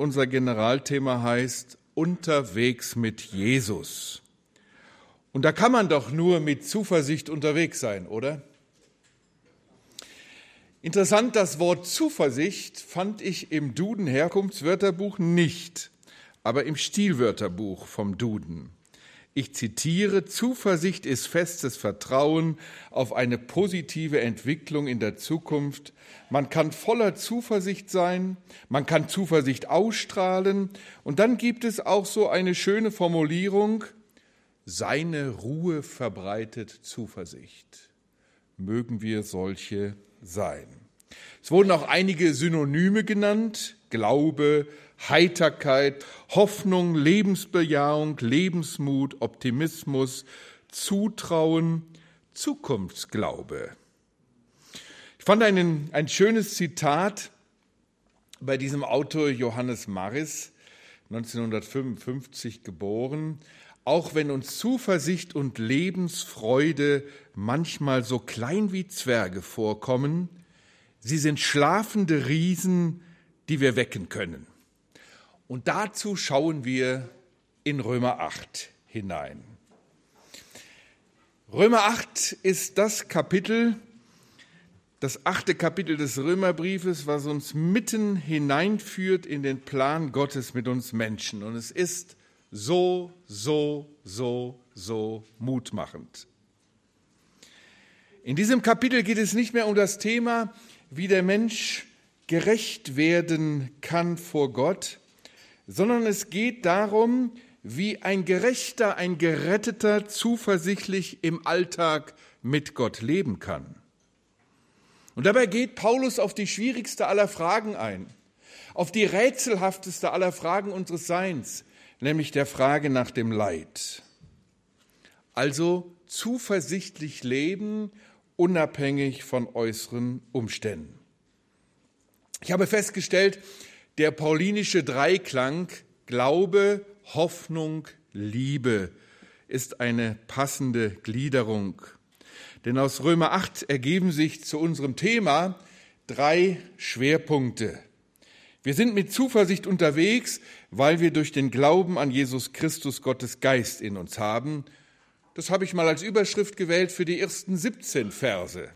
unser Generalthema heißt Unterwegs mit Jesus. Und da kann man doch nur mit Zuversicht unterwegs sein, oder? Interessant, das Wort Zuversicht fand ich im Duden Herkunftswörterbuch nicht, aber im Stilwörterbuch vom Duden. Ich zitiere, Zuversicht ist festes Vertrauen auf eine positive Entwicklung in der Zukunft. Man kann voller Zuversicht sein, man kann Zuversicht ausstrahlen und dann gibt es auch so eine schöne Formulierung, seine Ruhe verbreitet Zuversicht. Mögen wir solche sein. Es wurden auch einige Synonyme genannt, Glaube, Heiterkeit, Hoffnung, Lebensbejahung, Lebensmut, Optimismus, Zutrauen, Zukunftsglaube. Ich fand einen, ein schönes Zitat bei diesem Autor Johannes Maris, 1955 geboren. Auch wenn uns Zuversicht und Lebensfreude manchmal so klein wie Zwerge vorkommen, Sie sind schlafende Riesen, die wir wecken können. Und dazu schauen wir in Römer 8 hinein. Römer 8 ist das Kapitel, das achte Kapitel des Römerbriefes, was uns mitten hineinführt in den Plan Gottes mit uns Menschen. Und es ist so, so, so, so mutmachend. In diesem Kapitel geht es nicht mehr um das Thema, wie der Mensch gerecht werden kann vor Gott, sondern es geht darum, wie ein Gerechter, ein Geretteter zuversichtlich im Alltag mit Gott leben kann. Und dabei geht Paulus auf die schwierigste aller Fragen ein, auf die rätselhafteste aller Fragen unseres Seins, nämlich der Frage nach dem Leid. Also zuversichtlich leben unabhängig von äußeren Umständen. Ich habe festgestellt, der paulinische Dreiklang Glaube, Hoffnung, Liebe ist eine passende Gliederung. Denn aus Römer 8 ergeben sich zu unserem Thema drei Schwerpunkte. Wir sind mit Zuversicht unterwegs, weil wir durch den Glauben an Jesus Christus Gottes Geist in uns haben das habe ich mal als Überschrift gewählt für die ersten 17 Verse.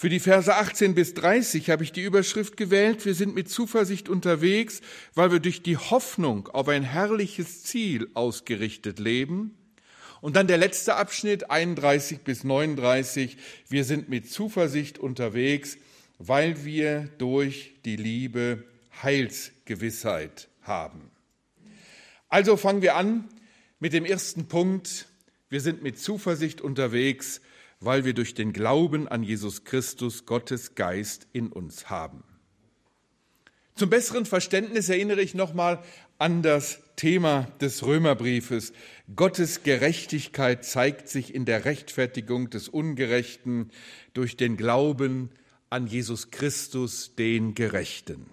Für die Verse 18 bis 30 habe ich die Überschrift gewählt, wir sind mit Zuversicht unterwegs, weil wir durch die Hoffnung auf ein herrliches Ziel ausgerichtet leben. Und dann der letzte Abschnitt 31 bis 39, wir sind mit Zuversicht unterwegs, weil wir durch die Liebe Heilsgewissheit haben. Also fangen wir an mit dem ersten Punkt, wir sind mit Zuversicht unterwegs, weil wir durch den Glauben an Jesus Christus Gottes Geist in uns haben. Zum besseren Verständnis erinnere ich nochmal an das Thema des Römerbriefes. Gottes Gerechtigkeit zeigt sich in der Rechtfertigung des Ungerechten durch den Glauben an Jesus Christus, den Gerechten.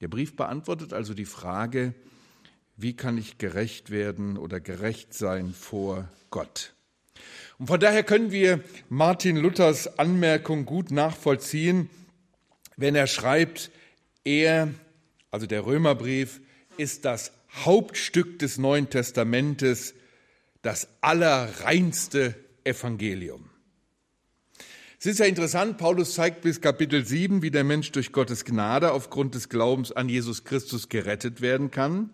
Der Brief beantwortet also die Frage, wie kann ich gerecht werden oder gerecht sein vor Gott. Und von daher können wir Martin Luthers Anmerkung gut nachvollziehen, wenn er schreibt, er, also der Römerbrief, ist das Hauptstück des Neuen Testamentes, das allerreinste Evangelium. Es ist ja interessant, Paulus zeigt bis Kapitel 7, wie der Mensch durch Gottes Gnade aufgrund des Glaubens an Jesus Christus gerettet werden kann.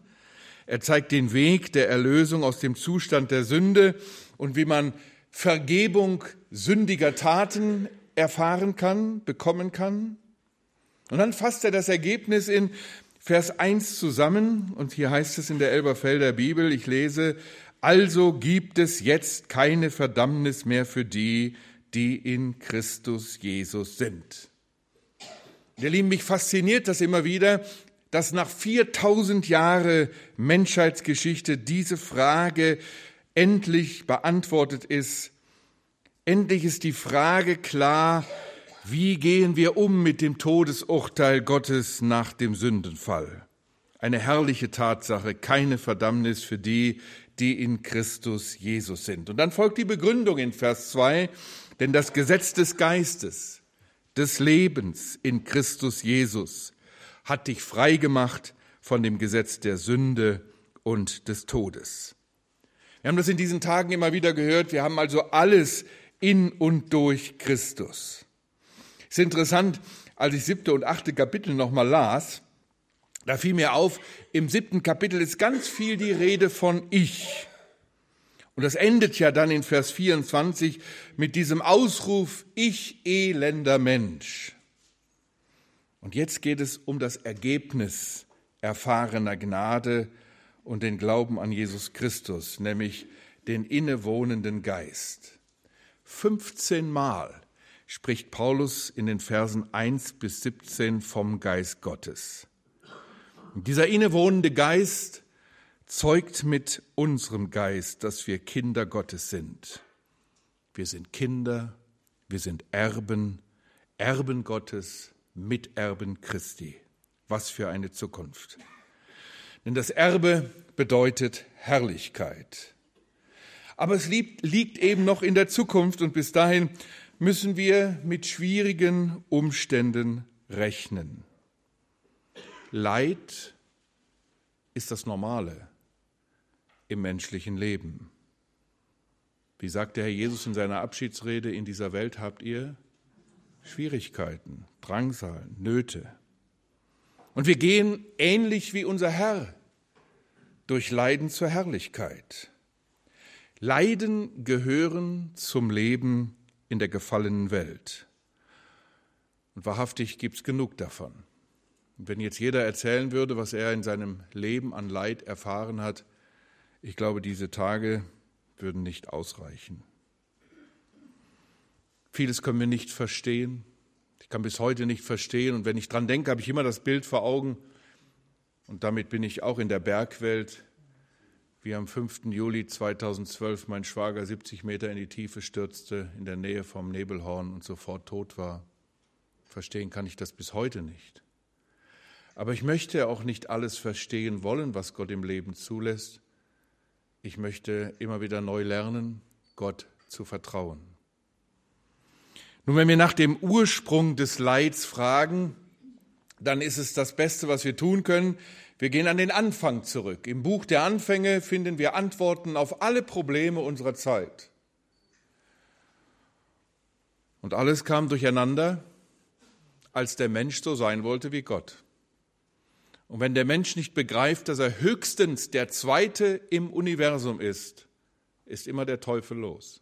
Er zeigt den Weg der Erlösung aus dem Zustand der Sünde und wie man Vergebung sündiger Taten erfahren kann, bekommen kann. Und dann fasst er das Ergebnis in Vers 1 zusammen und hier heißt es in der Elberfelder Bibel, ich lese, also gibt es jetzt keine Verdammnis mehr für die, die in Christus Jesus sind. Ihr Lieben, mich fasziniert das immer wieder, dass nach 4000 Jahre Menschheitsgeschichte diese Frage endlich beantwortet ist. Endlich ist die Frage klar, wie gehen wir um mit dem Todesurteil Gottes nach dem Sündenfall? Eine herrliche Tatsache, keine Verdammnis für die, die in Christus Jesus sind. Und dann folgt die Begründung in Vers 2, denn das Gesetz des Geistes, des Lebens in Christus Jesus hat dich frei gemacht von dem Gesetz der Sünde und des Todes. Wir haben das in diesen Tagen immer wieder gehört. Wir haben also alles in und durch Christus. Es ist interessant, als ich siebte und achte Kapitel nochmal las, da fiel mir auf, im siebten Kapitel ist ganz viel die Rede von Ich. Und das endet ja dann in Vers 24 mit diesem Ausruf, ich elender Mensch. Und jetzt geht es um das Ergebnis erfahrener Gnade und den Glauben an Jesus Christus, nämlich den innewohnenden Geist. 15 Mal spricht Paulus in den Versen 1 bis 17 vom Geist Gottes. Dieser innewohnende Geist zeugt mit unserem Geist, dass wir Kinder Gottes sind. Wir sind Kinder, wir sind Erben, Erben Gottes, Miterben Christi. Was für eine Zukunft. Denn das Erbe bedeutet Herrlichkeit. Aber es liegt, eben noch in der Zukunft und bis dahin müssen wir mit schwierigen Umständen rechnen. Leid ist das Normale im menschlichen Leben. Wie sagt der Herr Jesus in seiner Abschiedsrede, in dieser Welt habt ihr Schwierigkeiten, Drangsal, Nöte. Und wir gehen ähnlich wie unser Herr durch Leiden zur Herrlichkeit. Leiden gehören zum Leben in der gefallenen Welt. Und wahrhaftig gibt es genug davon. Und wenn jetzt jeder erzählen würde, was er in seinem Leben an Leid erfahren hat, ich glaube, diese Tage würden nicht ausreichen. Vieles können wir nicht verstehen. Ich kann bis heute nicht verstehen. Und wenn ich dran denke, habe ich immer das Bild vor Augen. Und damit bin ich auch in der Bergwelt, wie am 5. Juli 2012 mein Schwager 70 Meter in die Tiefe stürzte, in der Nähe vom Nebelhorn und sofort tot war. Verstehen kann ich das bis heute nicht. Aber ich möchte auch nicht alles verstehen wollen, was Gott im Leben zulässt. Ich möchte immer wieder neu lernen, Gott zu vertrauen. Nun, wenn wir nach dem Ursprung des Leids fragen, dann ist es das Beste, was wir tun können. Wir gehen an den Anfang zurück. Im Buch der Anfänge finden wir Antworten auf alle Probleme unserer Zeit. Und alles kam durcheinander, als der Mensch so sein wollte wie Gott. Und wenn der Mensch nicht begreift, dass er höchstens der Zweite im Universum ist, ist immer der Teufel los.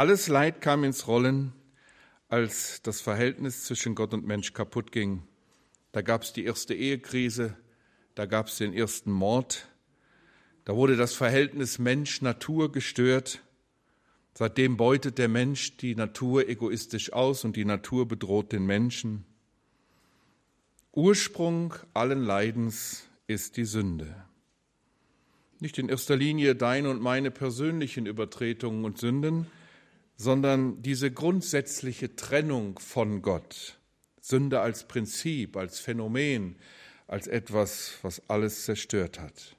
Alles Leid kam ins Rollen, als das Verhältnis zwischen Gott und Mensch kaputt ging. Da gab es die erste Ehekrise, da gab es den ersten Mord, da wurde das Verhältnis Mensch-Natur gestört. Seitdem beutet der Mensch die Natur egoistisch aus und die Natur bedroht den Menschen. Ursprung allen Leidens ist die Sünde. Nicht in erster Linie deine und meine persönlichen Übertretungen und Sünden, sondern diese grundsätzliche Trennung von Gott. Sünde als Prinzip, als Phänomen, als etwas, was alles zerstört hat.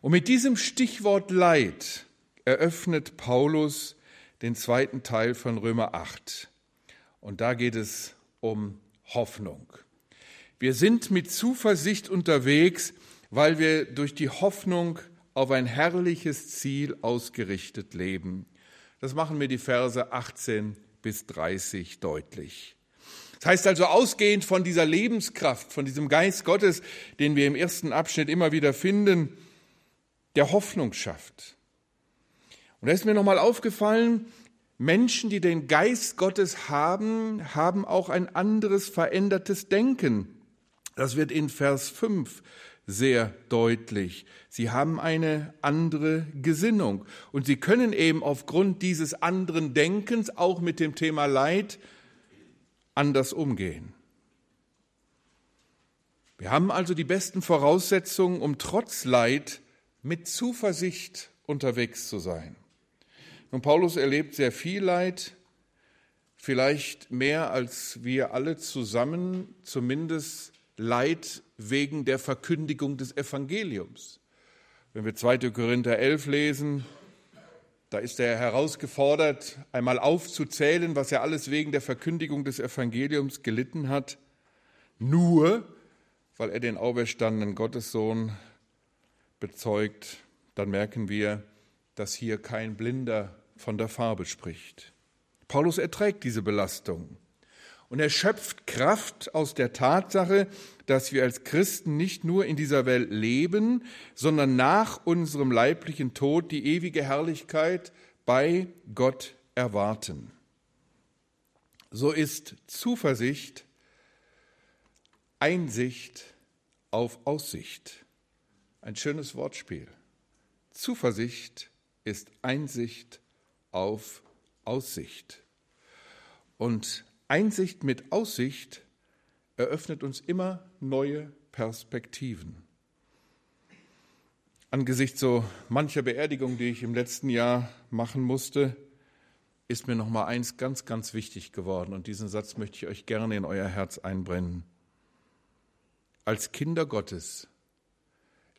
Und mit diesem Stichwort Leid eröffnet Paulus den zweiten Teil von Römer 8. Und da geht es um Hoffnung. Wir sind mit Zuversicht unterwegs, weil wir durch die Hoffnung auf ein herrliches Ziel ausgerichtet leben. Das machen mir die Verse 18 bis 30 deutlich. Das heißt also, ausgehend von dieser Lebenskraft, von diesem Geist Gottes, den wir im ersten Abschnitt immer wieder finden, der Hoffnung schafft. Und da ist mir nochmal aufgefallen, Menschen, die den Geist Gottes haben, haben auch ein anderes verändertes Denken. Das wird in Vers 5 sehr deutlich. Sie haben eine andere Gesinnung und sie können eben aufgrund dieses anderen Denkens auch mit dem Thema Leid anders umgehen. Wir haben also die besten Voraussetzungen, um trotz Leid mit Zuversicht unterwegs zu sein. Nun, Paulus erlebt sehr viel Leid, vielleicht mehr als wir alle zusammen, zumindest Leid wegen der Verkündigung des Evangeliums. Wenn wir 2. Korinther 11 lesen, da ist er herausgefordert, einmal aufzuzählen, was er alles wegen der Verkündigung des Evangeliums gelitten hat. nur weil er den auferstandenen Gottessohn bezeugt, dann merken wir, dass hier kein Blinder von der Farbe spricht. Paulus erträgt diese Belastung und er schöpft Kraft aus der Tatsache, dass wir als Christen nicht nur in dieser Welt leben, sondern nach unserem leiblichen Tod die ewige Herrlichkeit bei Gott erwarten. So ist Zuversicht Einsicht auf Aussicht. Ein schönes Wortspiel. Zuversicht ist Einsicht auf Aussicht. Und Einsicht mit Aussicht eröffnet uns immer neue Perspektiven. Angesichts so mancher Beerdigung, die ich im letzten Jahr machen musste, ist mir noch mal eins ganz, ganz wichtig geworden und diesen Satz möchte ich euch gerne in euer Herz einbrennen. Als Kinder Gottes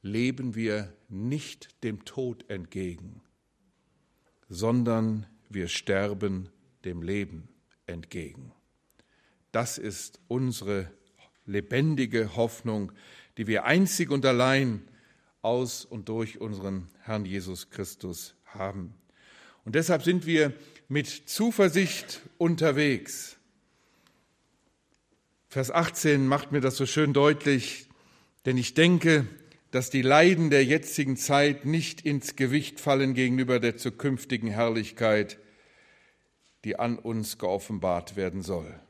leben wir nicht dem Tod entgegen, sondern wir sterben dem Leben entgegen. Das ist unsere lebendige Hoffnung, die wir einzig und allein aus und durch unseren Herrn Jesus Christus haben. Und deshalb sind wir mit Zuversicht unterwegs. Vers 18 macht mir das so schön deutlich, denn ich denke, dass die Leiden der jetzigen Zeit nicht ins Gewicht fallen gegenüber der zukünftigen Herrlichkeit, die an uns geoffenbart werden soll.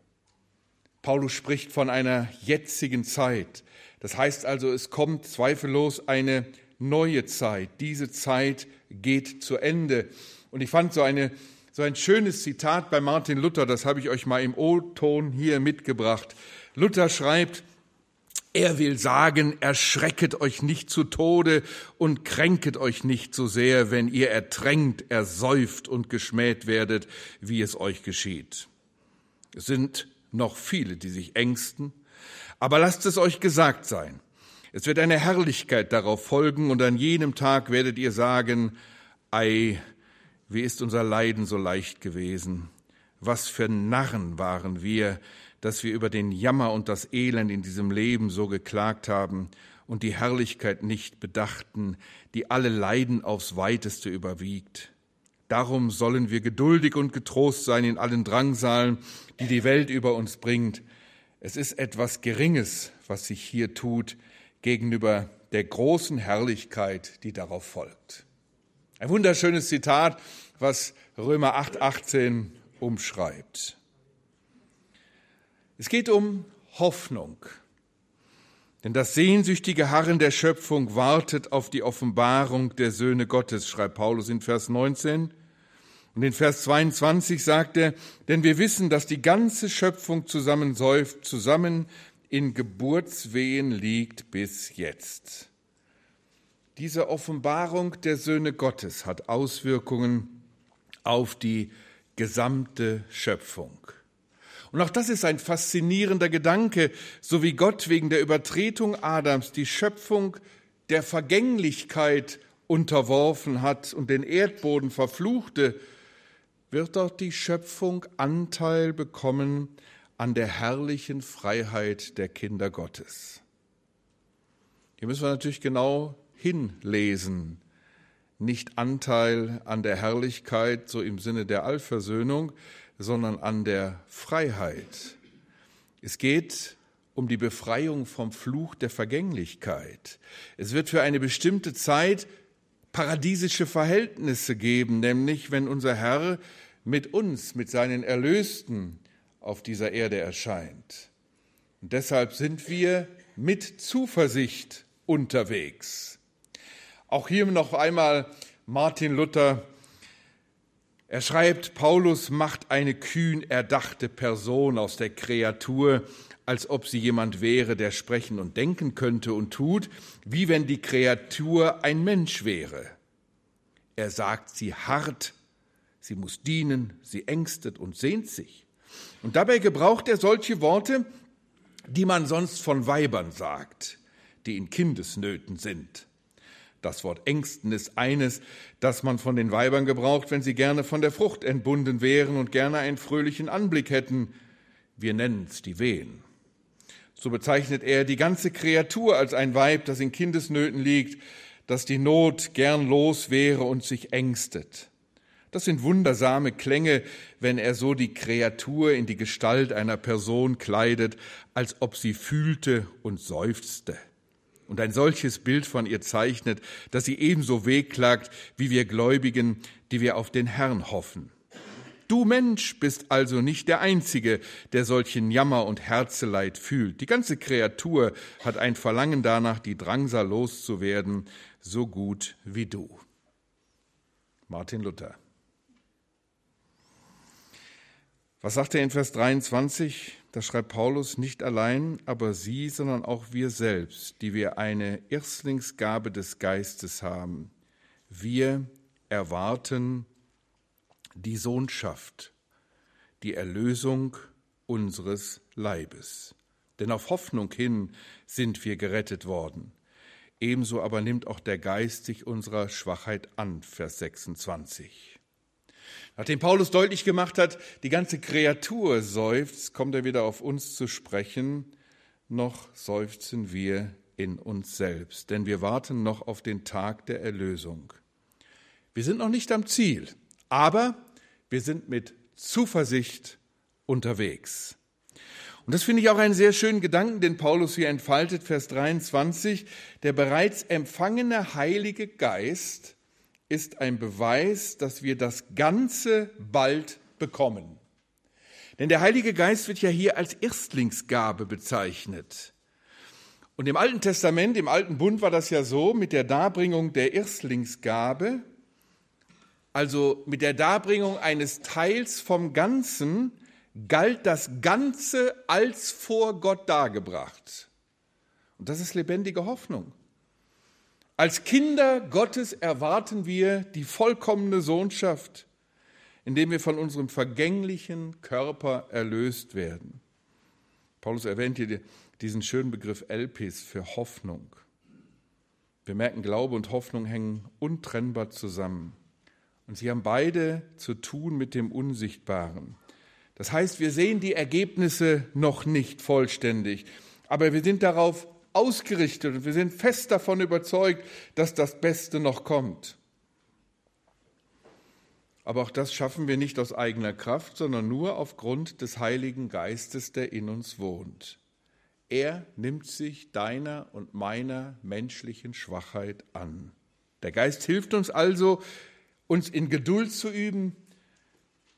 Paulus spricht von einer jetzigen Zeit. Das heißt also, es kommt zweifellos eine neue Zeit. Diese Zeit geht zu Ende. Und ich fand so eine so ein schönes Zitat bei Martin Luther, das habe ich euch mal im O-Ton hier mitgebracht. Luther schreibt, er will sagen, erschrecket euch nicht zu Tode und kränket euch nicht so sehr, wenn ihr ertränkt, ersäuft und geschmäht werdet, wie es euch geschieht. Es sind noch viele, die sich ängsten, aber lasst es euch gesagt sein. Es wird eine Herrlichkeit darauf folgen und an jenem Tag werdet ihr sagen, ei, wie ist unser Leiden so leicht gewesen? Was für Narren waren wir, dass wir über den Jammer und das Elend in diesem Leben so geklagt haben und die Herrlichkeit nicht bedachten, die alle Leiden aufs weiteste überwiegt. Darum sollen wir geduldig und getrost sein in allen Drangsalen, die die Welt über uns bringt. Es ist etwas Geringes, was sich hier tut, gegenüber der großen Herrlichkeit, die darauf folgt. Ein wunderschönes Zitat, was Römer 8:18 umschreibt. Es geht um Hoffnung. Denn das sehnsüchtige Harren der Schöpfung wartet auf die Offenbarung der Söhne Gottes, schreibt Paulus in Vers 19. Und in Vers 22 sagt er, denn wir wissen, dass die ganze Schöpfung zusammensäuft, zusammen in Geburtswehen liegt bis jetzt. Diese Offenbarung der Söhne Gottes hat Auswirkungen auf die gesamte Schöpfung. Und auch das ist ein faszinierender Gedanke, so wie Gott wegen der Übertretung Adams die Schöpfung der Vergänglichkeit unterworfen hat und den Erdboden verfluchte, wird auch die Schöpfung Anteil bekommen an der herrlichen Freiheit der Kinder Gottes. Hier müssen wir natürlich genau hinlesen. Nicht Anteil an der Herrlichkeit, so im Sinne der Allversöhnung, sondern an der Freiheit. Es geht um die Befreiung vom Fluch der Vergänglichkeit. Es wird für eine bestimmte Zeit paradiesische Verhältnisse geben, nämlich wenn unser Herr mit uns, mit seinen Erlösten auf dieser Erde erscheint. Und deshalb sind wir mit Zuversicht unterwegs. Auch hier noch einmal Martin Luther. Er schreibt, Paulus macht eine kühn erdachte Person aus der Kreatur, als ob sie jemand wäre, der sprechen und denken könnte und tut, wie wenn die Kreatur ein Mensch wäre. Er sagt sie hart, sie muss dienen, sie ängstet und sehnt sich. Und dabei gebraucht er solche Worte, die man sonst von Weibern sagt, die in Kindesnöten sind. Das Wort Ängsten ist eines, das man von den Weibern gebraucht, wenn sie gerne von der Frucht entbunden wären und gerne einen fröhlichen Anblick hätten. Wir nennen es die Wehen. So bezeichnet er die ganze Kreatur als ein Weib, das in Kindesnöten liegt, das die Not gern los wäre und sich ängstet. Das sind wundersame Klänge, wenn er so die Kreatur in die Gestalt einer Person kleidet, als ob sie fühlte und seufzte. Und ein solches Bild von ihr zeichnet, dass sie ebenso wehklagt wie wir Gläubigen, die wir auf den Herrn hoffen. Du Mensch bist also nicht der Einzige, der solchen Jammer und Herzeleid fühlt. Die ganze Kreatur hat ein Verlangen danach, die Drangsal loszuwerden, so gut wie du. Martin Luther. Was sagt er in Vers 23? Da schreibt Paulus, nicht allein, aber sie, sondern auch wir selbst, die wir eine Erstlingsgabe des Geistes haben. Wir erwarten die Sohnschaft, die Erlösung unseres Leibes. Denn auf Hoffnung hin sind wir gerettet worden. Ebenso aber nimmt auch der Geist sich unserer Schwachheit an, Vers 26. Nachdem Paulus deutlich gemacht hat, die ganze Kreatur seufzt, kommt er wieder auf uns zu sprechen. Noch seufzen wir in uns selbst, denn wir warten noch auf den Tag der Erlösung. Wir sind noch nicht am Ziel, aber wir sind mit Zuversicht unterwegs. Und das finde ich auch einen sehr schönen Gedanken, den Paulus hier entfaltet, Vers 23. Der bereits empfangene Heilige Geist ist ein Beweis, dass wir das Ganze bald bekommen. Denn der Heilige Geist wird ja hier als Erstlingsgabe bezeichnet. Und im Alten Testament, im Alten Bund war das ja so, mit der Darbringung der Erstlingsgabe, also mit der Darbringung eines Teils vom Ganzen, galt das Ganze als vor Gott dargebracht. Und das ist lebendige Hoffnung. Als Kinder Gottes erwarten wir die vollkommene Sohnschaft, indem wir von unserem vergänglichen Körper erlöst werden. Paulus erwähnt hier diesen schönen Begriff Elpis für Hoffnung. Wir merken, Glaube und Hoffnung hängen untrennbar zusammen. Und sie haben beide zu tun mit dem Unsichtbaren. Das heißt, wir sehen die Ergebnisse noch nicht vollständig, aber wir sind darauf ausgerichtet und wir sind fest davon überzeugt, dass das Beste noch kommt. Aber auch das schaffen wir nicht aus eigener Kraft, sondern nur aufgrund des Heiligen Geistes, der in uns wohnt. Er nimmt sich deiner und meiner menschlichen Schwachheit an. Der Geist hilft uns also, uns in Geduld zu üben,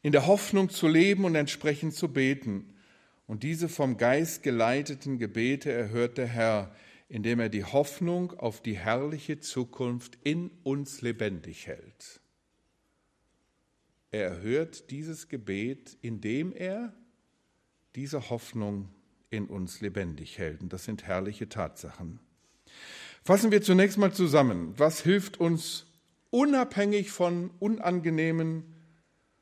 in der Hoffnung zu leben und entsprechend zu beten. Und diese vom Geist geleiteten Gebete erhört der Herr, indem er die Hoffnung auf die herrliche Zukunft in uns lebendig hält. Er erhört dieses Gebet, indem er diese Hoffnung in uns lebendig hält. Und das sind herrliche Tatsachen. Fassen wir zunächst mal zusammen. Was hilft uns unabhängig von unangenehmen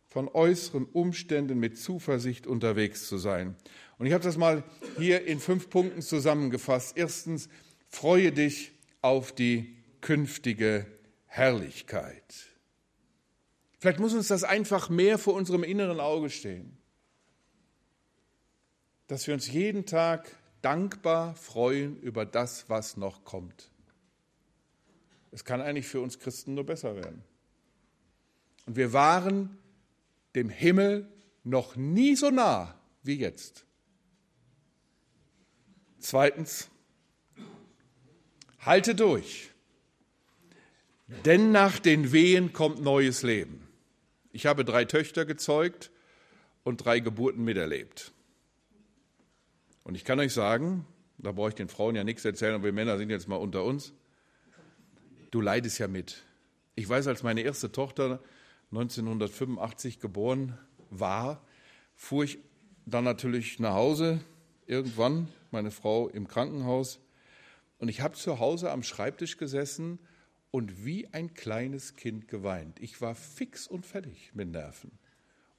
von äußeren Umständen mit Zuversicht unterwegs zu sein. Und ich habe das mal hier in fünf Punkten zusammengefasst. Erstens, freue dich auf die künftige Herrlichkeit. Vielleicht muss uns das einfach mehr vor unserem inneren Auge stehen, dass wir uns jeden Tag dankbar freuen über das, was noch kommt. Es kann eigentlich für uns Christen nur besser werden. Und wir waren dem Himmel noch nie so nah wie jetzt. Zweitens, halte durch, denn nach den Wehen kommt neues Leben. Ich habe drei Töchter gezeugt und drei Geburten miterlebt. Und ich kann euch sagen, da brauche ich den Frauen ja nichts erzählen, aber wir Männer sind jetzt mal unter uns, du leidest ja mit. Ich weiß, als meine erste Tochter 1985 geboren war, fuhr ich dann natürlich nach Hause irgendwann, meine Frau im Krankenhaus. Und ich habe zu Hause am Schreibtisch gesessen und wie ein kleines Kind geweint. Ich war fix und fertig mit Nerven.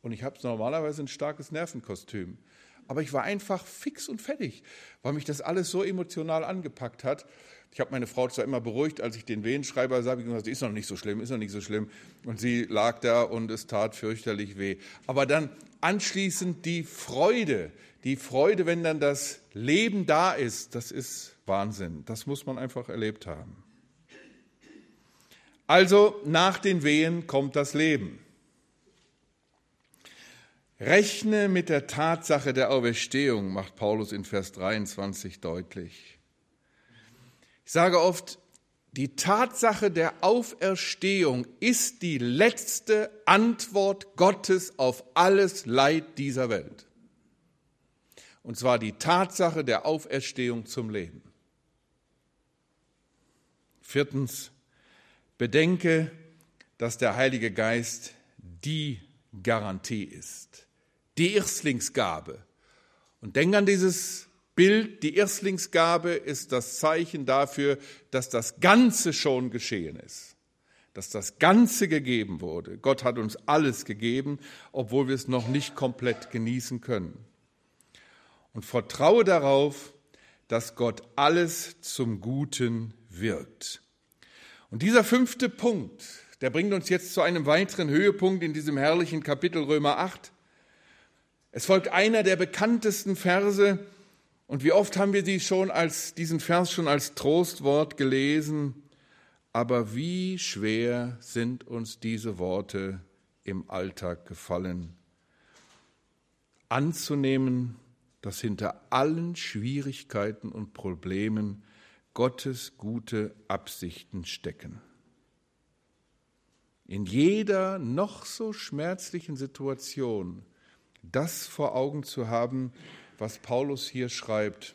Und ich habe normalerweise ein starkes Nervenkostüm. Aber ich war einfach fix und fertig, weil mich das alles so emotional angepackt hat. Ich habe meine Frau zwar immer beruhigt, als ich den Wehenschreiber sah, ich gesagt, ist noch nicht so schlimm, ist noch nicht so schlimm. Und sie lag da und es tat fürchterlich weh. Aber dann anschließend die Freude, die Freude, wenn dann das Leben da ist, das ist Wahnsinn. Das muss man einfach erlebt haben. Also nach den Wehen kommt das Leben. Rechne mit der Tatsache der Auferstehung, macht Paulus in Vers 23 deutlich. Ich sage oft, die Tatsache der Auferstehung ist die letzte Antwort Gottes auf alles Leid dieser Welt. Und zwar die Tatsache der Auferstehung zum Leben. Viertens, bedenke, dass der Heilige Geist die Garantie ist, die Erstlingsgabe. Und denk an dieses Bild, die Erstlingsgabe ist das Zeichen dafür, dass das Ganze schon geschehen ist, dass das Ganze gegeben wurde. Gott hat uns alles gegeben, obwohl wir es noch nicht komplett genießen können. Und vertraue darauf, dass Gott alles zum Guten wirkt. Und dieser fünfte Punkt, der bringt uns jetzt zu einem weiteren Höhepunkt in diesem herrlichen Kapitel Römer 8. Es folgt einer der bekanntesten Verse, und wie oft haben wir die schon als, diesen Vers schon als Trostwort gelesen, aber wie schwer sind uns diese Worte im Alltag gefallen, anzunehmen, dass hinter allen Schwierigkeiten und Problemen Gottes gute Absichten stecken. In jeder noch so schmerzlichen Situation das vor Augen zu haben, was Paulus hier schreibt.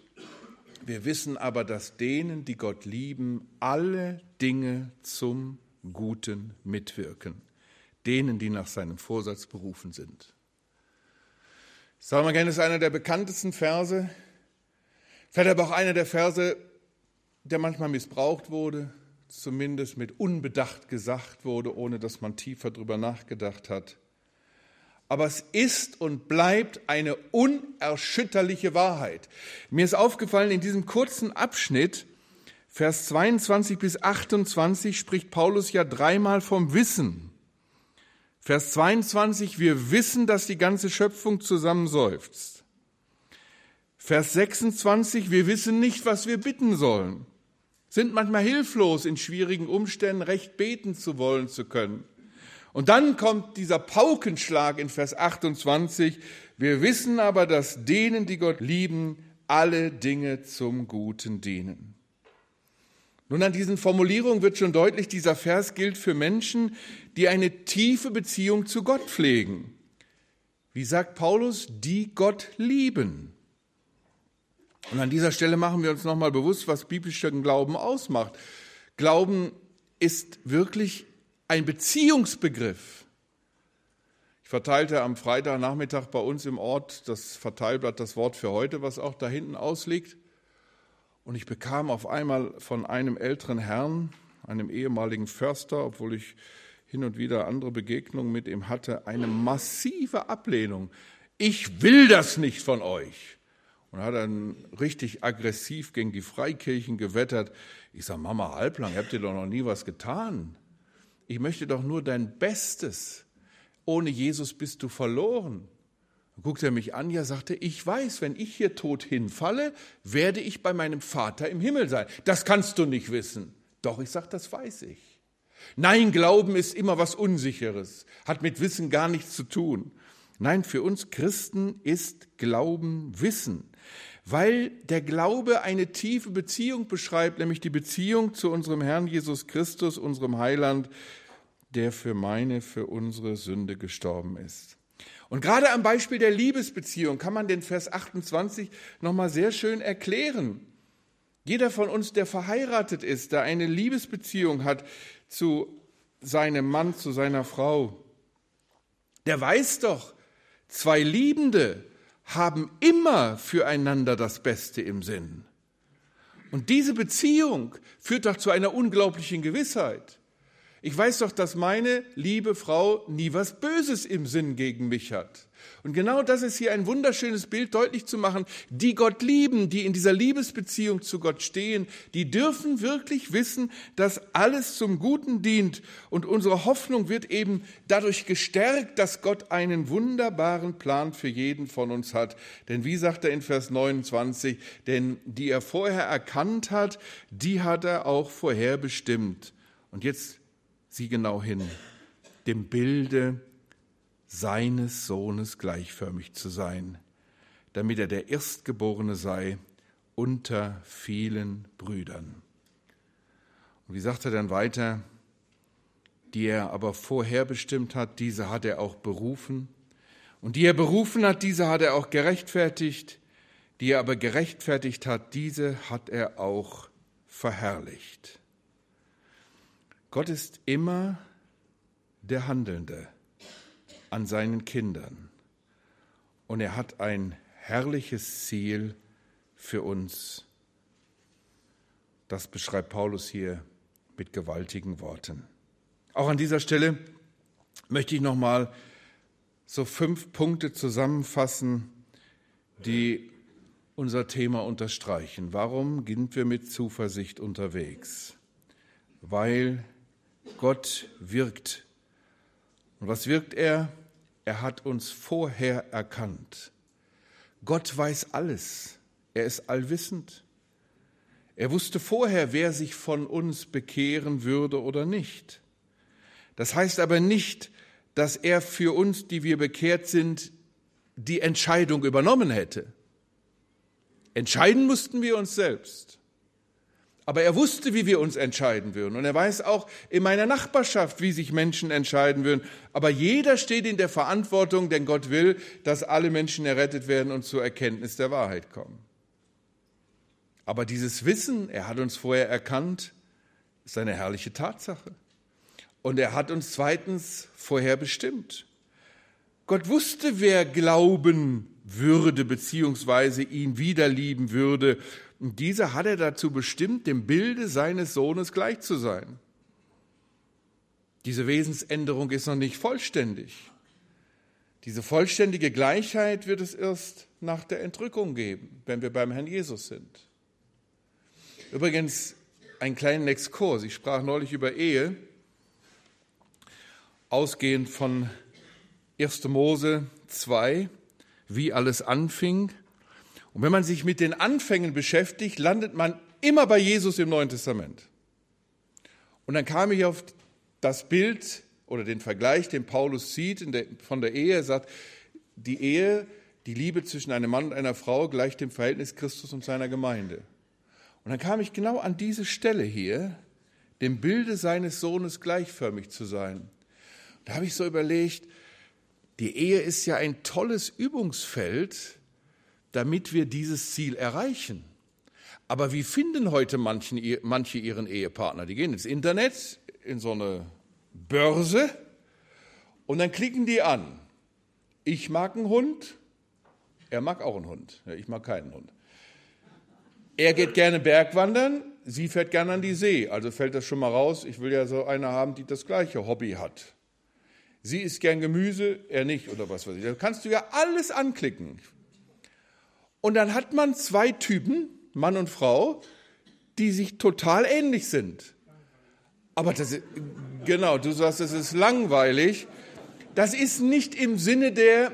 Wir wissen aber, dass denen, die Gott lieben, alle Dinge zum Guten mitwirken. Denen, die nach seinem Vorsatz berufen sind. Ich sage mal gerne, das ist einer der bekanntesten Verse. Vielleicht aber auch einer der Verse, der manchmal missbraucht wurde, zumindest mit unbedacht gesagt wurde, ohne dass man tiefer drüber nachgedacht hat aber es ist und bleibt eine unerschütterliche Wahrheit. Mir ist aufgefallen, in diesem kurzen Abschnitt, Vers 22 bis 28, spricht Paulus ja dreimal vom Wissen. Vers 22, wir wissen, dass die ganze Schöpfung zusammenseufzt. Vers 26, wir wissen nicht, was wir bitten sollen, sind manchmal hilflos in schwierigen Umständen, recht beten zu wollen zu können. Und dann kommt dieser Paukenschlag in Vers 28. Wir wissen aber, dass denen, die Gott lieben, alle Dinge zum Guten dienen. Nun, an diesen Formulierungen wird schon deutlich, dieser Vers gilt für Menschen, die eine tiefe Beziehung zu Gott pflegen. Wie sagt Paulus, die Gott lieben. Und an dieser Stelle machen wir uns nochmal bewusst, was biblischen Glauben ausmacht. Glauben ist wirklich ein Beziehungsbegriff. Ich verteilte am Freitagnachmittag bei uns im Ort das Verteilblatt, das Wort für heute, was auch da hinten ausliegt. Und ich bekam auf einmal von einem älteren Herrn, einem ehemaligen Förster, obwohl ich hin und wieder andere Begegnungen mit ihm hatte, eine massive Ablehnung. Ich will das nicht von euch. Und hat dann richtig aggressiv gegen die Freikirchen gewettert. Ich sage, Mama Halblang, habt ihr doch noch nie was getan ich möchte doch nur dein Bestes. Ohne Jesus bist du verloren. Dann guckte er mich an, ja, sagte, ich weiß, wenn ich hier tot hinfalle, werde ich bei meinem Vater im Himmel sein. Das kannst du nicht wissen. Doch, ich sag, das weiß ich. Nein, Glauben ist immer was Unsicheres, hat mit Wissen gar nichts zu tun. Nein, für uns Christen ist Glauben Wissen, weil der Glaube eine tiefe Beziehung beschreibt, nämlich die Beziehung zu unserem Herrn Jesus Christus, unserem Heiland, der für meine, für unsere Sünde gestorben ist. Und gerade am Beispiel der Liebesbeziehung kann man den Vers 28 nochmal sehr schön erklären. Jeder von uns, der verheiratet ist, der eine Liebesbeziehung hat zu seinem Mann, zu seiner Frau, der weiß doch, zwei Liebende haben immer füreinander das Beste im Sinn. Und diese Beziehung führt doch zu einer unglaublichen Gewissheit. Ich weiß doch, dass meine liebe Frau nie was Böses im Sinn gegen mich hat. Und genau das ist hier ein wunderschönes Bild deutlich zu machen. Die Gott lieben, die in dieser Liebesbeziehung zu Gott stehen, die dürfen wirklich wissen, dass alles zum Guten dient. Und unsere Hoffnung wird eben dadurch gestärkt, dass Gott einen wunderbaren Plan für jeden von uns hat. Denn wie sagt er in Vers 29, denn die er vorher erkannt hat, die hat er auch vorher bestimmt. Und jetzt sieh genau hin, dem Bilde seines Sohnes gleichförmig zu sein, damit er der Erstgeborene sei unter vielen Brüdern. Und wie sagt er dann weiter, die er aber vorherbestimmt hat, diese hat er auch berufen, und die er berufen hat, diese hat er auch gerechtfertigt, die er aber gerechtfertigt hat, diese hat er auch verherrlicht. Gott ist immer der Handelnde an seinen Kindern. Und er hat ein herrliches Ziel für uns. Das beschreibt Paulus hier mit gewaltigen Worten. Auch an dieser Stelle möchte ich nochmal so fünf Punkte zusammenfassen, die unser Thema unterstreichen. Warum sind wir mit Zuversicht unterwegs? Weil Gott wirkt. Und was wirkt er? Er hat uns vorher erkannt. Gott weiß alles. Er ist allwissend. Er wusste vorher, wer sich von uns bekehren würde oder nicht. Das heißt aber nicht, dass er für uns, die wir bekehrt sind, die Entscheidung übernommen hätte. Entscheiden mussten wir uns selbst. Aber er wusste, wie wir uns entscheiden würden. Und er weiß auch in meiner Nachbarschaft, wie sich Menschen entscheiden würden. Aber jeder steht in der Verantwortung, denn Gott will, dass alle Menschen errettet werden und zur Erkenntnis der Wahrheit kommen. Aber dieses Wissen, er hat uns vorher erkannt, ist eine herrliche Tatsache. Und er hat uns zweitens vorher bestimmt. Gott wusste, wer glauben würde, beziehungsweise ihn wieder lieben würde und dieser hat er dazu bestimmt, dem Bilde seines Sohnes gleich zu sein. Diese Wesensänderung ist noch nicht vollständig. Diese vollständige Gleichheit wird es erst nach der Entrückung geben, wenn wir beim Herrn Jesus sind. Übrigens, einen kleinen Exkurs. Ich sprach neulich über Ehe, ausgehend von 1. Mose 2, wie alles anfing und wenn man sich mit den Anfängen beschäftigt, landet man immer bei Jesus im Neuen Testament. Und dann kam ich auf das Bild oder den Vergleich, den Paulus sieht der, von der Ehe. Er sagt, die Ehe, die Liebe zwischen einem Mann und einer Frau gleicht dem Verhältnis Christus und seiner Gemeinde. Und dann kam ich genau an diese Stelle hier, dem Bilde seines Sohnes gleichförmig zu sein. Da habe ich so überlegt, die Ehe ist ja ein tolles Übungsfeld, damit wir dieses Ziel erreichen. Aber wie finden heute manchen, manche ihren Ehepartner? Die gehen ins Internet, in so eine Börse und dann klicken die an. Ich mag einen Hund, er mag auch einen Hund. Ich mag keinen Hund. Er geht gerne Bergwandern, sie fährt gerne an die See. Also fällt das schon mal raus. Ich will ja so eine haben, die das gleiche Hobby hat. Sie isst gern Gemüse, er nicht oder was weiß ich. Da kannst du ja alles anklicken. Und dann hat man zwei Typen, Mann und Frau, die sich total ähnlich sind. Aber das ist, genau, du sagst, das ist langweilig. Das ist nicht im Sinne der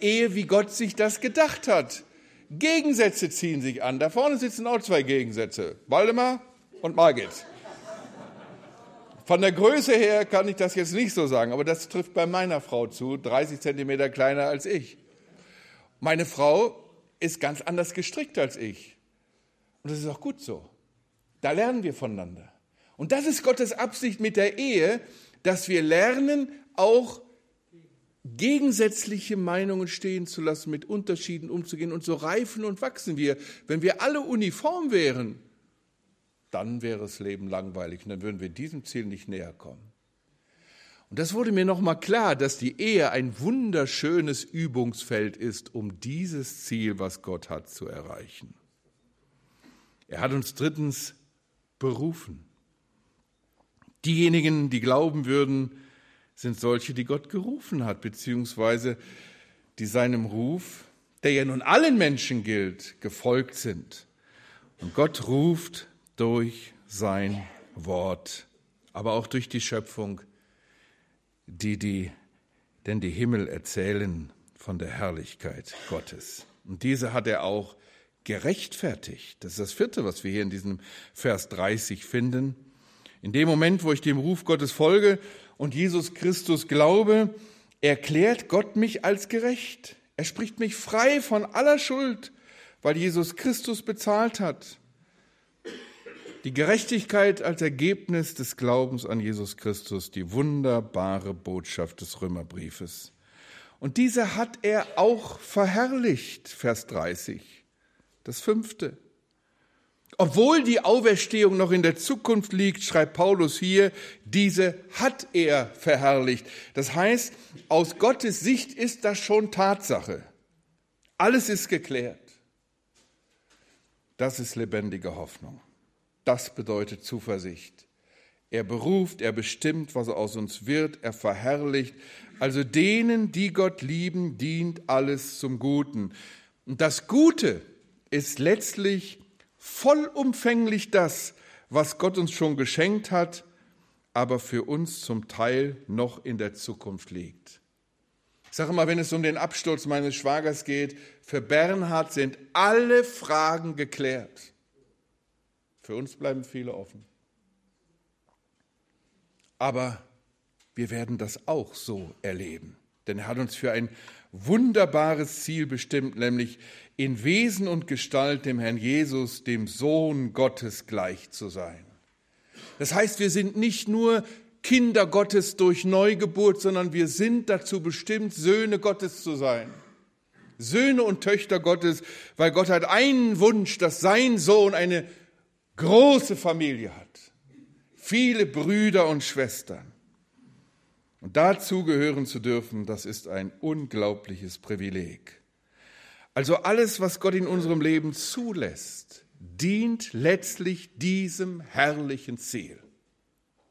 Ehe, wie Gott sich das gedacht hat. Gegensätze ziehen sich an. Da vorne sitzen auch zwei Gegensätze. Waldemar und Margit. Von der Größe her kann ich das jetzt nicht so sagen, aber das trifft bei meiner Frau zu, 30 Zentimeter kleiner als ich. Meine Frau ist ganz anders gestrickt als ich. Und das ist auch gut so. Da lernen wir voneinander. Und das ist Gottes Absicht mit der Ehe, dass wir lernen, auch gegensätzliche Meinungen stehen zu lassen, mit Unterschieden umzugehen und so reifen und wachsen wir. Wenn wir alle uniform wären, dann wäre das Leben langweilig und dann würden wir diesem Ziel nicht näher kommen. Und das wurde mir nochmal klar, dass die Ehe ein wunderschönes Übungsfeld ist, um dieses Ziel, was Gott hat, zu erreichen. Er hat uns drittens berufen. Diejenigen, die glauben würden, sind solche, die Gott gerufen hat, beziehungsweise die seinem Ruf, der ja nun allen Menschen gilt, gefolgt sind. Und Gott ruft durch sein Wort, aber auch durch die Schöpfung, die, die denn die Himmel erzählen von der Herrlichkeit Gottes. Und diese hat er auch gerechtfertigt. Das ist das vierte, was wir hier in diesem Vers 30 finden. In dem Moment, wo ich dem Ruf Gottes folge und Jesus Christus glaube, erklärt Gott mich als gerecht. Er spricht mich frei von aller Schuld, weil Jesus Christus bezahlt hat. Die Gerechtigkeit als Ergebnis des Glaubens an Jesus Christus, die wunderbare Botschaft des Römerbriefes. Und diese hat er auch verherrlicht, Vers 30. Das fünfte. Obwohl die Auferstehung noch in der Zukunft liegt, schreibt Paulus hier, diese hat er verherrlicht. Das heißt, aus Gottes Sicht ist das schon Tatsache. Alles ist geklärt. Das ist lebendige Hoffnung. Das bedeutet Zuversicht. Er beruft, er bestimmt, was aus uns wird, er verherrlicht. Also denen, die Gott lieben, dient alles zum Guten. Und das Gute ist letztlich vollumfänglich das, was Gott uns schon geschenkt hat, aber für uns zum Teil noch in der Zukunft liegt. Ich sage mal, wenn es um den Absturz meines Schwagers geht, für Bernhard sind alle Fragen geklärt. Für uns bleiben viele offen. Aber wir werden das auch so erleben. Denn er hat uns für ein wunderbares Ziel bestimmt, nämlich in Wesen und Gestalt dem Herrn Jesus, dem Sohn Gottes gleich zu sein. Das heißt, wir sind nicht nur Kinder Gottes durch Neugeburt, sondern wir sind dazu bestimmt, Söhne Gottes zu sein. Söhne und Töchter Gottes, weil Gott hat einen Wunsch, dass sein Sohn eine große Familie hat, viele Brüder und Schwestern. Und dazu gehören zu dürfen, das ist ein unglaubliches Privileg. Also alles, was Gott in unserem Leben zulässt, dient letztlich diesem herrlichen Ziel.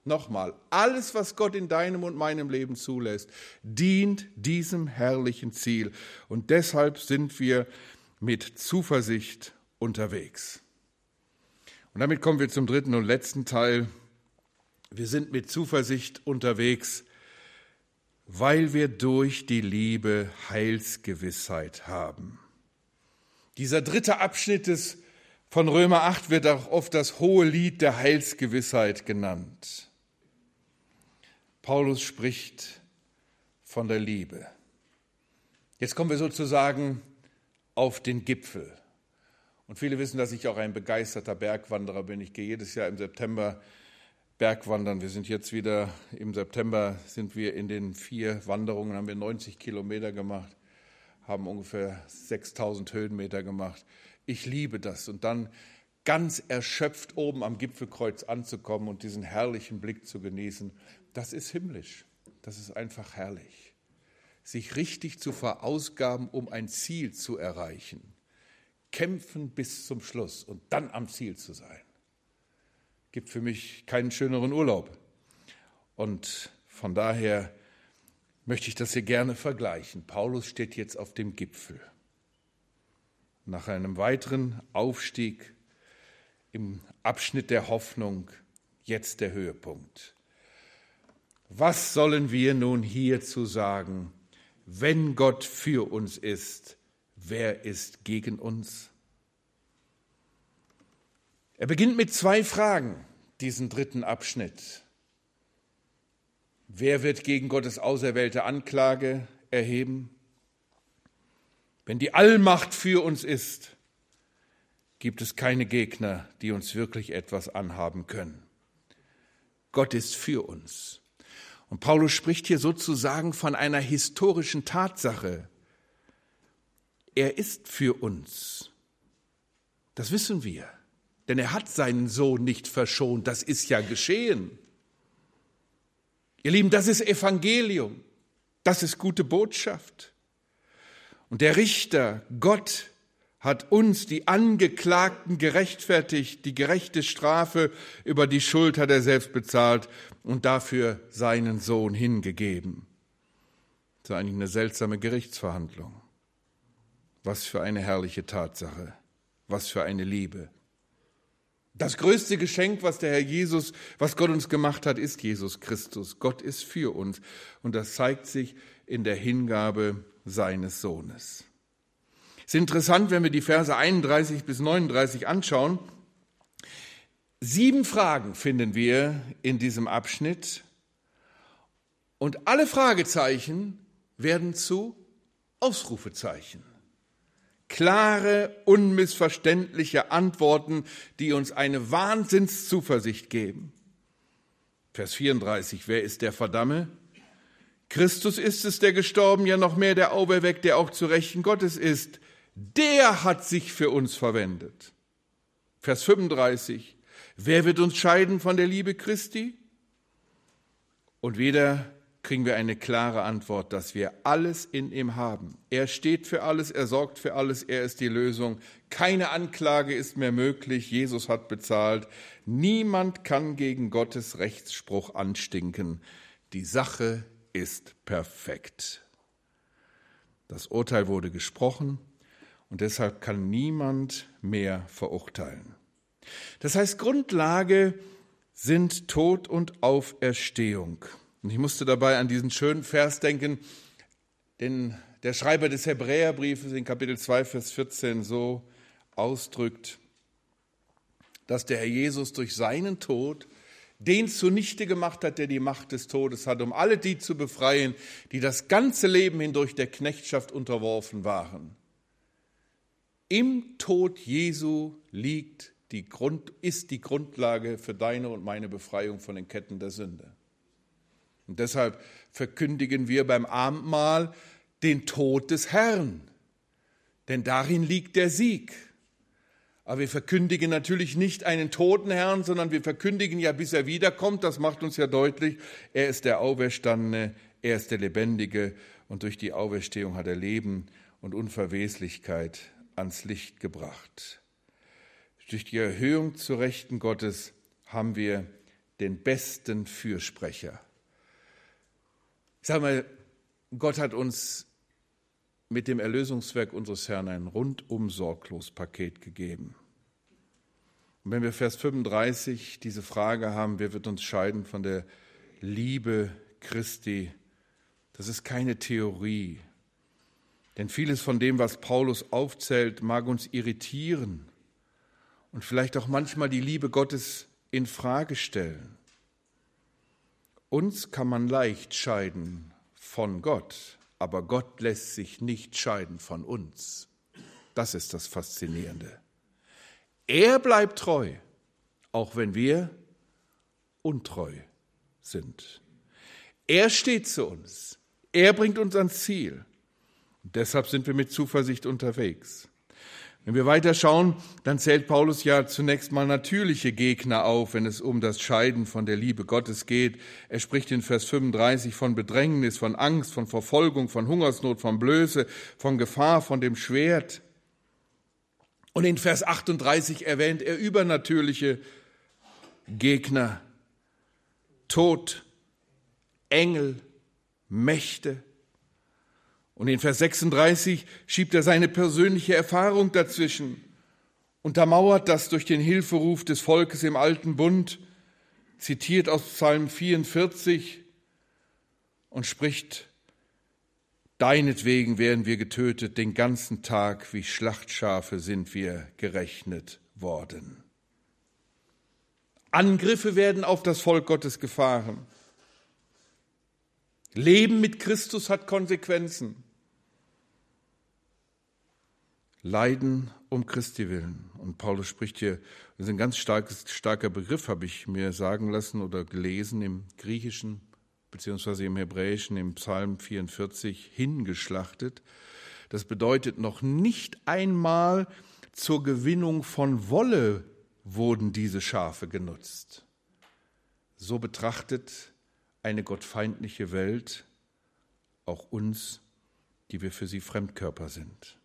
Nochmal, alles, was Gott in deinem und meinem Leben zulässt, dient diesem herrlichen Ziel. Und deshalb sind wir mit Zuversicht unterwegs. Und damit kommen wir zum dritten und letzten Teil. Wir sind mit Zuversicht unterwegs, weil wir durch die Liebe Heilsgewissheit haben. Dieser dritte Abschnitt des, von Römer 8 wird auch oft das hohe Lied der Heilsgewissheit genannt. Paulus spricht von der Liebe. Jetzt kommen wir sozusagen auf den Gipfel. Und viele wissen, dass ich auch ein begeisterter Bergwanderer bin. Ich gehe jedes Jahr im September Bergwandern. Wir sind jetzt wieder im September, sind wir in den vier Wanderungen, haben wir 90 Kilometer gemacht, haben ungefähr 6000 Höhenmeter gemacht. Ich liebe das. Und dann ganz erschöpft oben am Gipfelkreuz anzukommen und diesen herrlichen Blick zu genießen, das ist himmlisch. Das ist einfach herrlich. Sich richtig zu verausgaben, um ein Ziel zu erreichen kämpfen bis zum Schluss und dann am Ziel zu sein. Gibt für mich keinen schöneren Urlaub. Und von daher möchte ich das hier gerne vergleichen. Paulus steht jetzt auf dem Gipfel. Nach einem weiteren Aufstieg im Abschnitt der Hoffnung, jetzt der Höhepunkt. Was sollen wir nun hierzu sagen, wenn Gott für uns ist? Wer ist gegen uns? Er beginnt mit zwei Fragen, diesen dritten Abschnitt. Wer wird gegen Gottes auserwählte Anklage erheben? Wenn die Allmacht für uns ist, gibt es keine Gegner, die uns wirklich etwas anhaben können. Gott ist für uns. Und Paulus spricht hier sozusagen von einer historischen Tatsache. Er ist für uns. Das wissen wir. Denn er hat seinen Sohn nicht verschont. Das ist ja geschehen. Ihr Lieben, das ist Evangelium. Das ist gute Botschaft. Und der Richter, Gott, hat uns, die Angeklagten, gerechtfertigt, die gerechte Strafe über die Schuld hat er selbst bezahlt und dafür seinen Sohn hingegeben. Das ist eigentlich eine seltsame Gerichtsverhandlung. Was für eine herrliche Tatsache, was für eine Liebe. Das größte Geschenk, was der Herr Jesus, was Gott uns gemacht hat, ist Jesus Christus. Gott ist für uns und das zeigt sich in der Hingabe seines Sohnes. Es ist interessant, wenn wir die Verse 31 bis 39 anschauen. Sieben Fragen finden wir in diesem Abschnitt und alle Fragezeichen werden zu Ausrufezeichen. Klare, unmissverständliche Antworten, die uns eine Wahnsinnszuversicht geben. Vers 34, wer ist der Verdamme? Christus ist es, der gestorben, ja noch mehr der Auferweckt, der auch zu Rechten Gottes ist der hat sich für uns verwendet. Vers 35. Wer wird uns scheiden von der Liebe Christi? Und wieder kriegen wir eine klare Antwort, dass wir alles in ihm haben. Er steht für alles, er sorgt für alles, er ist die Lösung. Keine Anklage ist mehr möglich, Jesus hat bezahlt. Niemand kann gegen Gottes Rechtsspruch anstinken. Die Sache ist perfekt. Das Urteil wurde gesprochen, und deshalb kann niemand mehr verurteilen. Das heißt, Grundlage sind Tod und Auferstehung. Und ich musste dabei an diesen schönen Vers denken, den der Schreiber des Hebräerbriefes in Kapitel 2, Vers 14 so ausdrückt, dass der Herr Jesus durch seinen Tod den zunichte gemacht hat, der die Macht des Todes hat, um alle die zu befreien, die das ganze Leben hindurch der Knechtschaft unterworfen waren. Im Tod Jesu liegt die Grund, ist die Grundlage für deine und meine Befreiung von den Ketten der Sünde. Und deshalb verkündigen wir beim Abendmahl den Tod des Herrn, denn darin liegt der Sieg. Aber wir verkündigen natürlich nicht einen toten Herrn, sondern wir verkündigen ja, bis er wiederkommt. Das macht uns ja deutlich, er ist der Auferstandene, er ist der Lebendige und durch die Auferstehung hat er Leben und Unverweslichkeit ans Licht gebracht. Durch die Erhöhung zu Rechten Gottes haben wir den besten Fürsprecher. Ich sage mal, Gott hat uns mit dem Erlösungswerk unseres Herrn ein rundum sorglos Paket gegeben. Und wenn wir Vers 35 diese Frage haben, wer wird uns scheiden von der Liebe Christi, das ist keine Theorie, denn vieles von dem, was Paulus aufzählt, mag uns irritieren und vielleicht auch manchmal die Liebe Gottes in Frage stellen. Uns kann man leicht scheiden von Gott, aber Gott lässt sich nicht scheiden von uns. Das ist das Faszinierende. Er bleibt treu, auch wenn wir untreu sind. Er steht zu uns. Er bringt uns ans Ziel. Deshalb sind wir mit Zuversicht unterwegs. Wenn wir weiter schauen, dann zählt Paulus ja zunächst mal natürliche Gegner auf, wenn es um das Scheiden von der Liebe Gottes geht. Er spricht in Vers 35 von Bedrängnis, von Angst, von Verfolgung, von Hungersnot, von Blöße, von Gefahr, von dem Schwert. Und in Vers 38 erwähnt er übernatürliche Gegner, Tod, Engel, Mächte, und in Vers 36 schiebt er seine persönliche Erfahrung dazwischen, untermauert das durch den Hilferuf des Volkes im alten Bund, zitiert aus Psalm 44 und spricht, Deinetwegen werden wir getötet, den ganzen Tag wie Schlachtschafe sind wir gerechnet worden. Angriffe werden auf das Volk Gottes gefahren. Leben mit Christus hat Konsequenzen. Leiden um Christi willen. Und Paulus spricht hier, das ist ein ganz starkes, starker Begriff, habe ich mir sagen lassen oder gelesen im Griechischen beziehungsweise im Hebräischen im Psalm 44 hingeschlachtet. Das bedeutet noch nicht einmal zur Gewinnung von Wolle wurden diese Schafe genutzt. So betrachtet eine gottfeindliche Welt auch uns, die wir für sie Fremdkörper sind.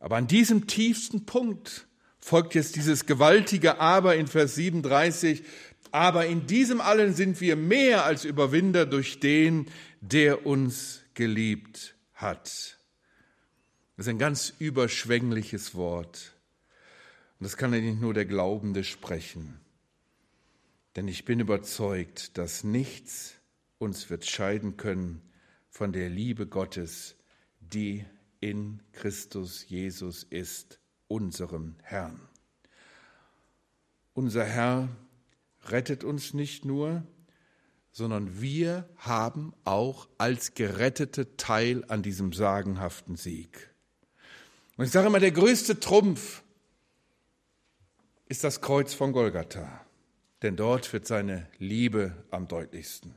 Aber an diesem tiefsten Punkt folgt jetzt dieses gewaltige Aber in Vers 37. Aber in diesem allen sind wir mehr als Überwinder durch den, der uns geliebt hat. Das ist ein ganz überschwängliches Wort. Und das kann ja nicht nur der Glaubende sprechen. Denn ich bin überzeugt, dass nichts uns wird scheiden können von der Liebe Gottes, die in Christus Jesus ist, unserem Herrn. Unser Herr rettet uns nicht nur, sondern wir haben auch als Gerettete Teil an diesem sagenhaften Sieg. Und ich sage immer, der größte Trumpf ist das Kreuz von Golgatha, denn dort wird seine Liebe am deutlichsten.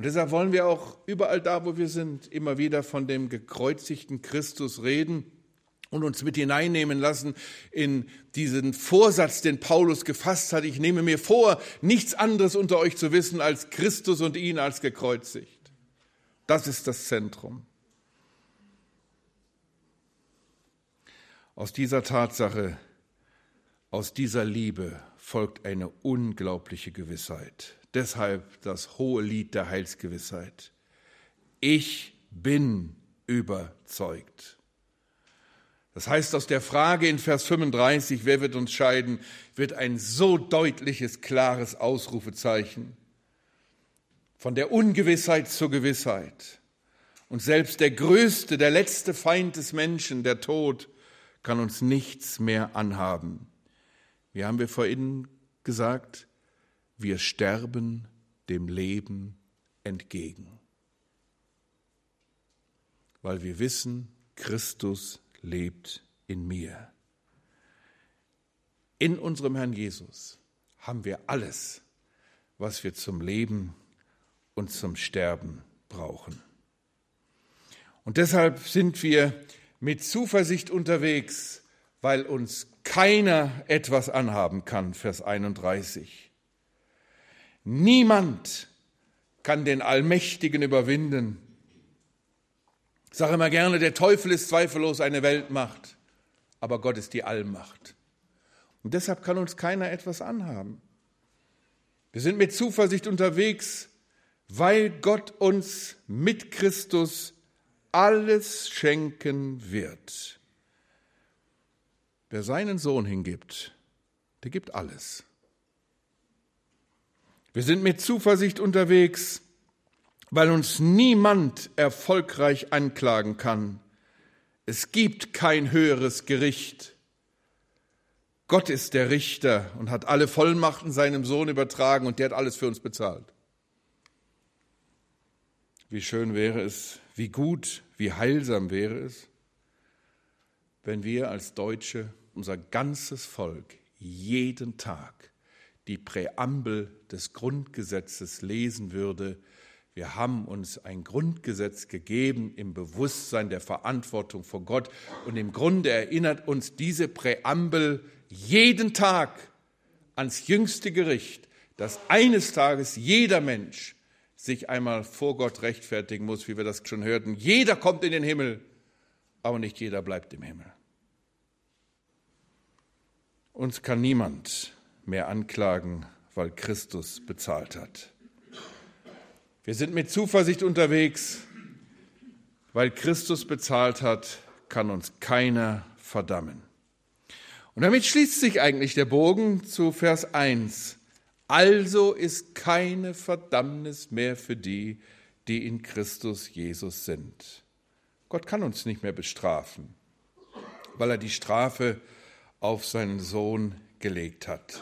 Und deshalb wollen wir auch überall da, wo wir sind, immer wieder von dem gekreuzigten Christus reden und uns mit hineinnehmen lassen in diesen Vorsatz, den Paulus gefasst hat. Ich nehme mir vor, nichts anderes unter euch zu wissen als Christus und ihn als gekreuzigt. Das ist das Zentrum. Aus dieser Tatsache, aus dieser Liebe folgt eine unglaubliche Gewissheit. Deshalb das hohe Lied der Heilsgewissheit. Ich bin überzeugt. Das heißt, aus der Frage in Vers 35, wer wird uns scheiden, wird ein so deutliches, klares Ausrufezeichen von der Ungewissheit zur Gewissheit. Und selbst der größte, der letzte Feind des Menschen, der Tod, kann uns nichts mehr anhaben. Wie haben wir vorhin gesagt? Wir sterben dem Leben entgegen, weil wir wissen, Christus lebt in mir. In unserem Herrn Jesus haben wir alles, was wir zum Leben und zum Sterben brauchen. Und deshalb sind wir mit Zuversicht unterwegs, weil uns keiner etwas anhaben kann, Vers 31. Niemand kann den Allmächtigen überwinden, ich sage immer gerne, der Teufel ist zweifellos eine Weltmacht, aber Gott ist die Allmacht. Und deshalb kann uns keiner etwas anhaben. Wir sind mit Zuversicht unterwegs, weil Gott uns mit Christus alles schenken wird. Wer seinen Sohn hingibt, der gibt alles. Wir sind mit Zuversicht unterwegs, weil uns niemand erfolgreich anklagen kann. Es gibt kein höheres Gericht. Gott ist der Richter und hat alle Vollmachten seinem Sohn übertragen und der hat alles für uns bezahlt. Wie schön wäre es, wie gut, wie heilsam wäre es, wenn wir als Deutsche, unser ganzes Volk, jeden Tag die Präambel des Grundgesetzes lesen würde, wir haben uns ein Grundgesetz gegeben im Bewusstsein der Verantwortung vor Gott. Und im Grunde erinnert uns diese Präambel jeden Tag ans jüngste Gericht, dass eines Tages jeder Mensch sich einmal vor Gott rechtfertigen muss, wie wir das schon hörten. Jeder kommt in den Himmel, aber nicht jeder bleibt im Himmel. Uns kann niemand mehr anklagen, weil Christus bezahlt hat. Wir sind mit Zuversicht unterwegs. Weil Christus bezahlt hat, kann uns keiner verdammen. Und damit schließt sich eigentlich der Bogen zu Vers 1. Also ist keine Verdammnis mehr für die, die in Christus Jesus sind. Gott kann uns nicht mehr bestrafen, weil er die Strafe auf seinen Sohn gelegt hat.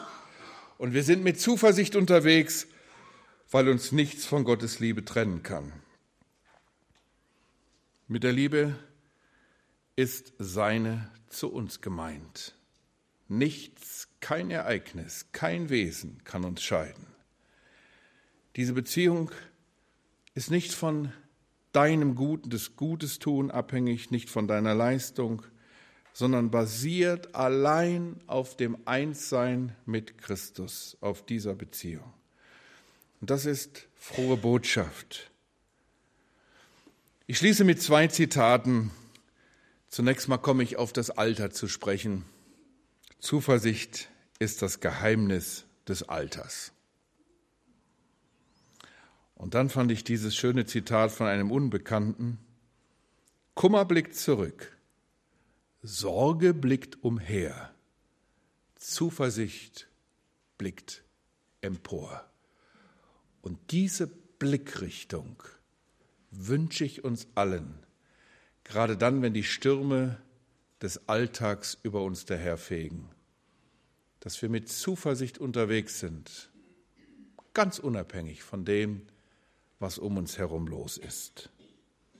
Und wir sind mit Zuversicht unterwegs, weil uns nichts von Gottes Liebe trennen kann. Mit der Liebe ist seine zu uns gemeint. Nichts, kein Ereignis, kein Wesen kann uns scheiden. Diese Beziehung ist nicht von deinem Guten, des Gutes tun abhängig, nicht von deiner Leistung, sondern basiert allein auf dem Einssein mit Christus, auf dieser Beziehung. Und das ist frohe Botschaft. Ich schließe mit zwei Zitaten. Zunächst mal komme ich auf das Alter zu sprechen. Zuversicht ist das Geheimnis des Alters. Und dann fand ich dieses schöne Zitat von einem Unbekannten. Kummer blickt zurück, Sorge blickt umher, Zuversicht blickt empor. Und diese Blickrichtung wünsche ich uns allen, gerade dann, wenn die Stürme des Alltags über uns daherfegen, dass wir mit Zuversicht unterwegs sind, ganz unabhängig von dem, was um uns herum los ist.